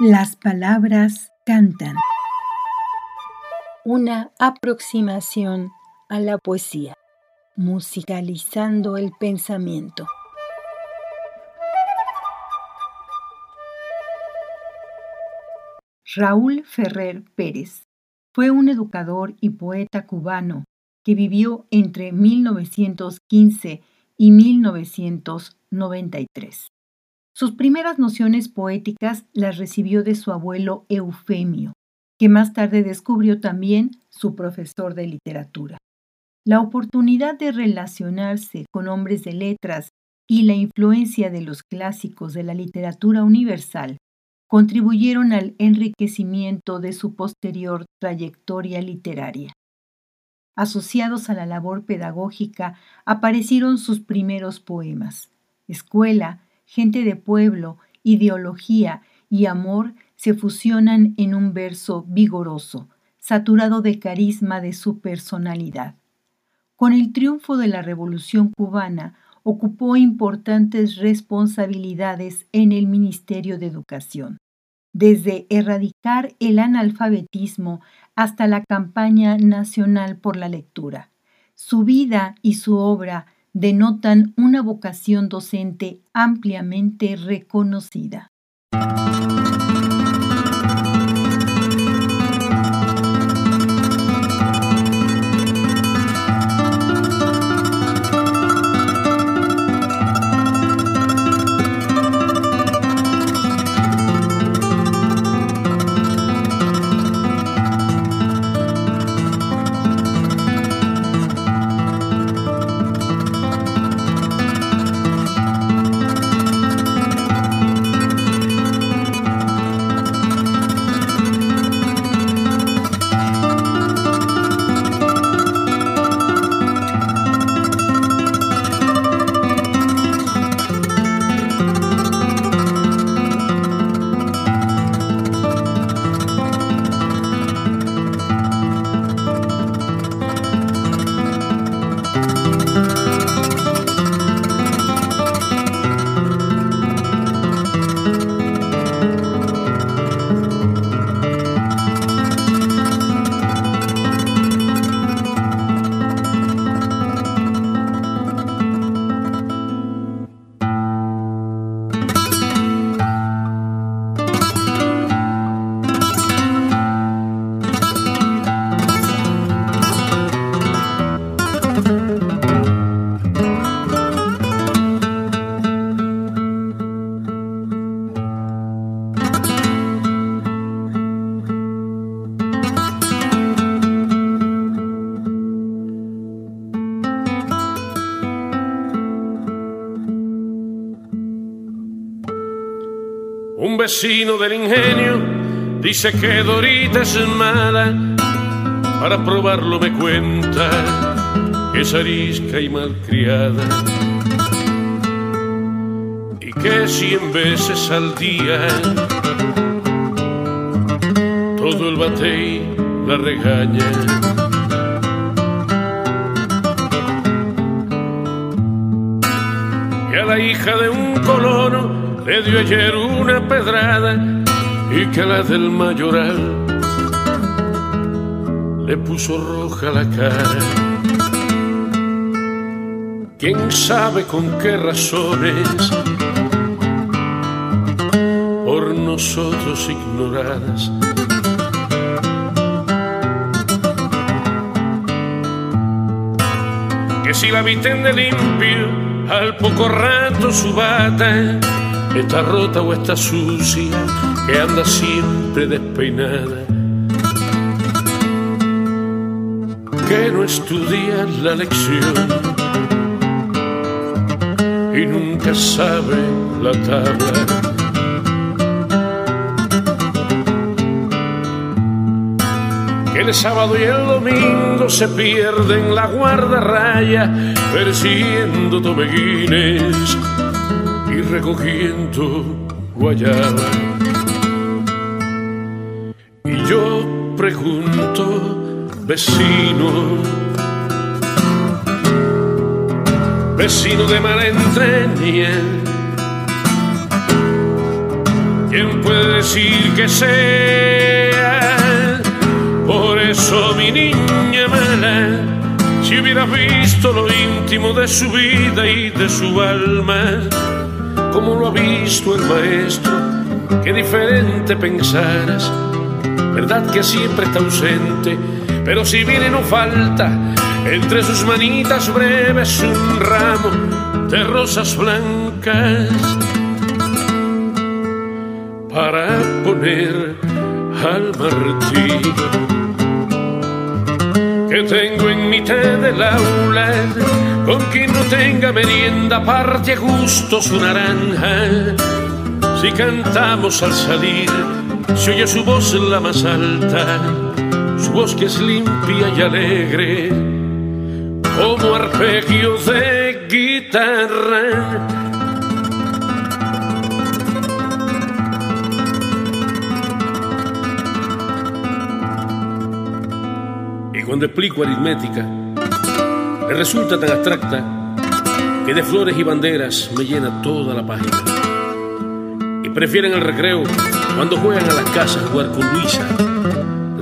Las palabras cantan. Una aproximación a la poesía, musicalizando el pensamiento. Raúl Ferrer Pérez fue un educador y poeta cubano que vivió entre 1915 y 1993. Sus primeras nociones poéticas las recibió de su abuelo Eufemio, que más tarde descubrió también su profesor de literatura. La oportunidad de relacionarse con hombres de letras y la influencia de los clásicos de la literatura universal contribuyeron al enriquecimiento de su posterior trayectoria literaria. Asociados a la labor pedagógica aparecieron sus primeros poemas. Escuela, gente de pueblo, ideología y amor se fusionan en un verso vigoroso, saturado de carisma de su personalidad. Con el triunfo de la Revolución cubana, ocupó importantes responsabilidades en el Ministerio de Educación, desde erradicar el analfabetismo hasta la campaña nacional por la lectura. Su vida y su obra denotan una vocación docente ampliamente reconocida. Un vecino del ingenio dice que Dorita es mala. Para probarlo me cuenta que es arisca y malcriada. Y que cien veces al día todo el batey la regaña. Y a la hija de un colono le dio ayer una pedrada y que la del mayoral le puso roja la cara. ¿Quién sabe con qué razones por nosotros ignoradas? Que si la visten de limpio, al poco rato su bata está rota o está sucia, que anda siempre despeinada. Que no estudia la lección y nunca sabe la tabla. Que el sábado y el domingo se pierden la guardarraya persiguiendo tomeguines y recogiendo guayaba. Y yo pregunto, vecino, vecino de mala entreña, ¿quién puede decir que sea? Por eso mi niña mala, si hubieras visto lo íntimo de su vida y de su alma, como lo ha visto el maestro, qué diferente pensaras, verdad que siempre está ausente, pero si viene no falta, entre sus manitas breves un ramo de rosas blancas para poner al martín que tengo en mitad del aula con quien no tenga merienda parte a gusto su naranja. Si cantamos al salir se oye su voz la más alta su voz que es limpia y alegre como arpegio de guitarra cuando explico aritmética, me resulta tan abstracta que de flores y banderas me llena toda la página. Y prefieren el recreo cuando juegan a las casas jugar con Luisa,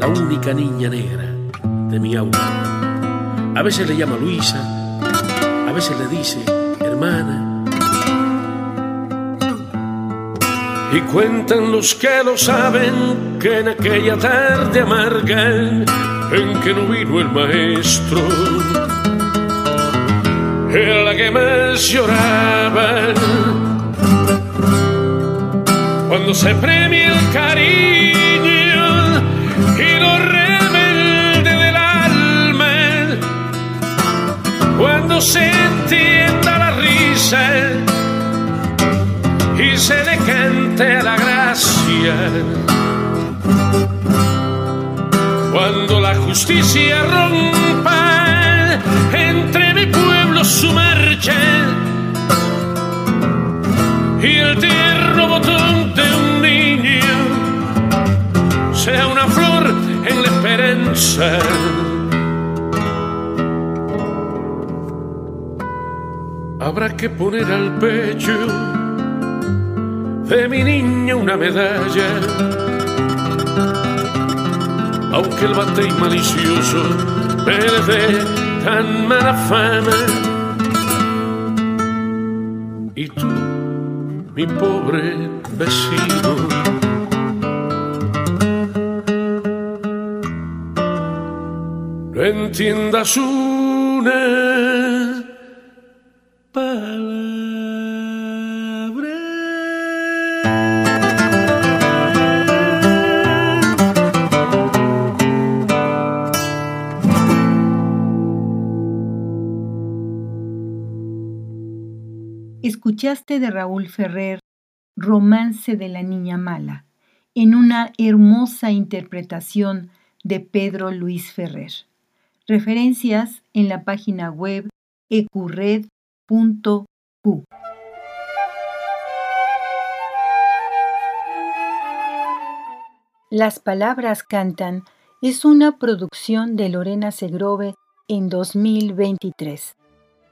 la única niña negra de mi aula. A veces le llama Luisa, a veces le dice hermana. Y cuentan los que lo saben que en aquella tarde amarga en que no vino el maestro. Era la que más lloraba cuando se premia el cariño y lo rebelde del alma, cuando se entienda la risa y se le cante la gracia justicia rompa entre mi pueblo su marcha y el tierno botón de un niño sea una flor en la esperanza. Habrá que poner al pecho de mi niña una medalla aunque el bate malicioso dé tan mala fama. Y tú, mi pobre vecino, no entiendas una Escuchaste de Raúl Ferrer Romance de la Niña Mala, en una hermosa interpretación de Pedro Luis Ferrer. Referencias en la página web ecurred.q. Las palabras cantan es una producción de Lorena Segrove en 2023.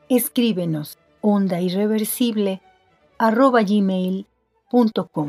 Escríbenos onda irreversible arroba gmail.com.